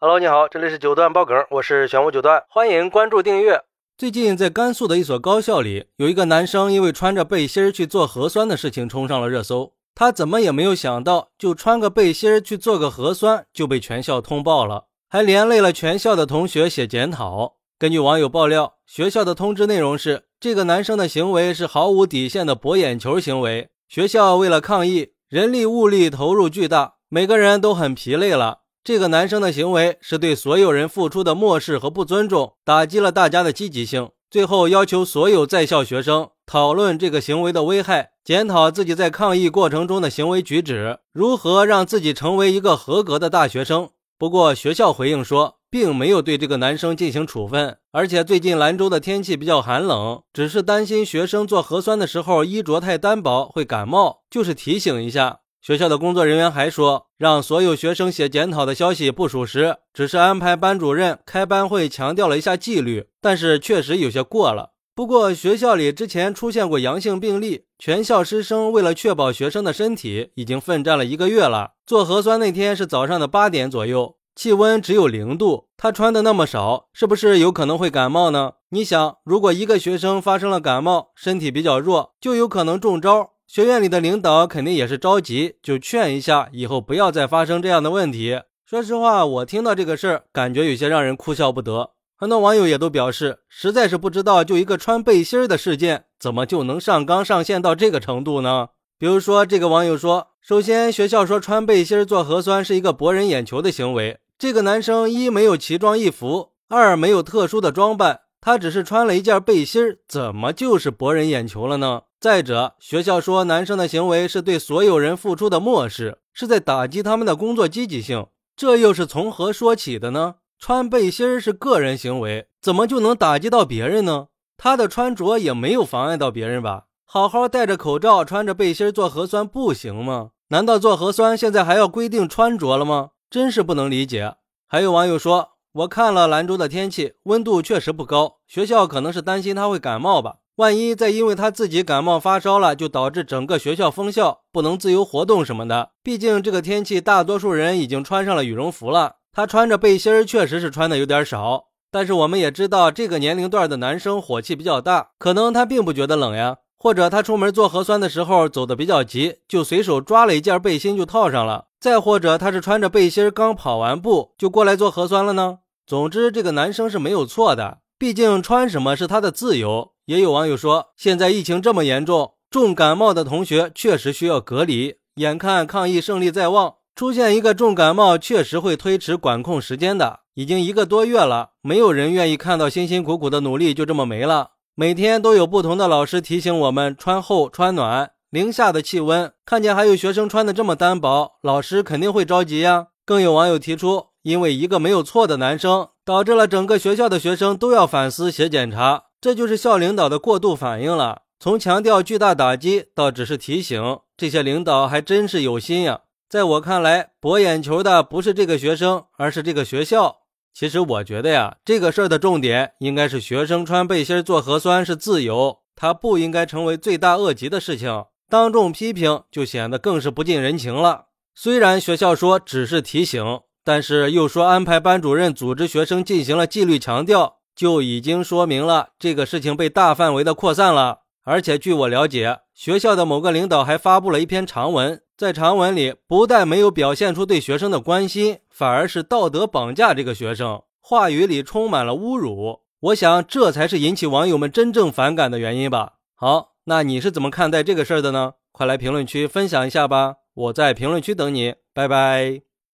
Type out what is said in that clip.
Hello，你好，这里是九段爆梗，我是玄武九段，欢迎关注订阅。最近在甘肃的一所高校里，有一个男生因为穿着背心去做核酸的事情冲上了热搜。他怎么也没有想到，就穿个背心去做个核酸就被全校通报了，还连累了全校的同学写检讨。根据网友爆料，学校的通知内容是：这个男生的行为是毫无底线的博眼球行为。学校为了抗议，人力物力投入巨大，每个人都很疲累了。这个男生的行为是对所有人付出的漠视和不尊重，打击了大家的积极性。最后要求所有在校学生讨论这个行为的危害，检讨自己在抗议过程中的行为举止，如何让自己成为一个合格的大学生。不过学校回应说，并没有对这个男生进行处分，而且最近兰州的天气比较寒冷，只是担心学生做核酸的时候衣着太单薄会感冒，就是提醒一下。学校的工作人员还说，让所有学生写检讨的消息不属实，只是安排班主任开班会，强调了一下纪律，但是确实有些过了。不过学校里之前出现过阳性病例，全校师生为了确保学生的身体，已经奋战了一个月了。做核酸那天是早上的八点左右，气温只有零度，他穿的那么少，是不是有可能会感冒呢？你想，如果一个学生发生了感冒，身体比较弱，就有可能中招。学院里的领导肯定也是着急，就劝一下，以后不要再发生这样的问题。说实话，我听到这个事儿，感觉有些让人哭笑不得。很多网友也都表示，实在是不知道，就一个穿背心的事件，怎么就能上纲上线到这个程度呢？比如说，这个网友说，首先学校说穿背心做核酸是一个博人眼球的行为，这个男生一没有奇装异服，二没有特殊的装扮，他只是穿了一件背心，怎么就是博人眼球了呢？再者，学校说男生的行为是对所有人付出的漠视，是在打击他们的工作积极性，这又是从何说起的呢？穿背心是个人行为，怎么就能打击到别人呢？他的穿着也没有妨碍到别人吧？好好戴着口罩，穿着背心做核酸不行吗？难道做核酸现在还要规定穿着了吗？真是不能理解。还有网友说，我看了兰州的天气，温度确实不高，学校可能是担心他会感冒吧。万一再因为他自己感冒发烧了，就导致整个学校封校，不能自由活动什么的。毕竟这个天气，大多数人已经穿上了羽绒服了。他穿着背心儿，确实是穿的有点少。但是我们也知道，这个年龄段的男生火气比较大，可能他并不觉得冷呀。或者他出门做核酸的时候走的比较急，就随手抓了一件背心就套上了。再或者他是穿着背心刚跑完步就过来做核酸了呢？总之，这个男生是没有错的，毕竟穿什么是他的自由。也有网友说，现在疫情这么严重，重感冒的同学确实需要隔离。眼看抗疫胜利在望，出现一个重感冒，确实会推迟管控时间的。已经一个多月了，没有人愿意看到辛辛苦苦的努力就这么没了。每天都有不同的老师提醒我们穿厚穿暖。零下的气温，看见还有学生穿的这么单薄，老师肯定会着急呀。更有网友提出，因为一个没有错的男生，导致了整个学校的学生都要反思写检查。这就是校领导的过度反应了，从强调巨大打击到只是提醒，这些领导还真是有心呀。在我看来，博眼球的不是这个学生，而是这个学校。其实我觉得呀，这个事儿的重点应该是学生穿背心做核酸是自由，它不应该成为罪大恶极的事情。当众批评就显得更是不近人情了。虽然学校说只是提醒，但是又说安排班主任组织学生进行了纪律强调。就已经说明了这个事情被大范围的扩散了，而且据我了解，学校的某个领导还发布了一篇长文，在长文里不但没有表现出对学生的关心，反而是道德绑架这个学生，话语里充满了侮辱。我想这才是引起网友们真正反感的原因吧。好，那你是怎么看待这个事儿的呢？快来评论区分享一下吧，我在评论区等你，拜拜。